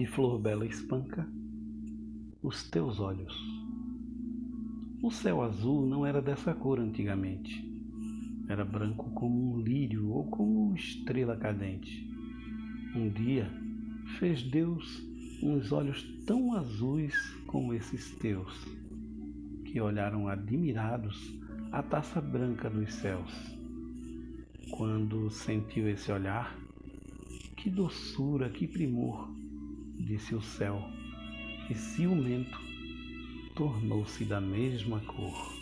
de flor bela espanca os teus olhos. O céu azul não era dessa cor antigamente. Era branco como um lírio ou como uma estrela cadente. Um dia fez Deus uns olhos tão azuis como esses teus, que olharam admirados a taça branca dos céus. Quando sentiu esse olhar, que doçura, que primor, disse o céu, e ciumento tornou-se da mesma cor.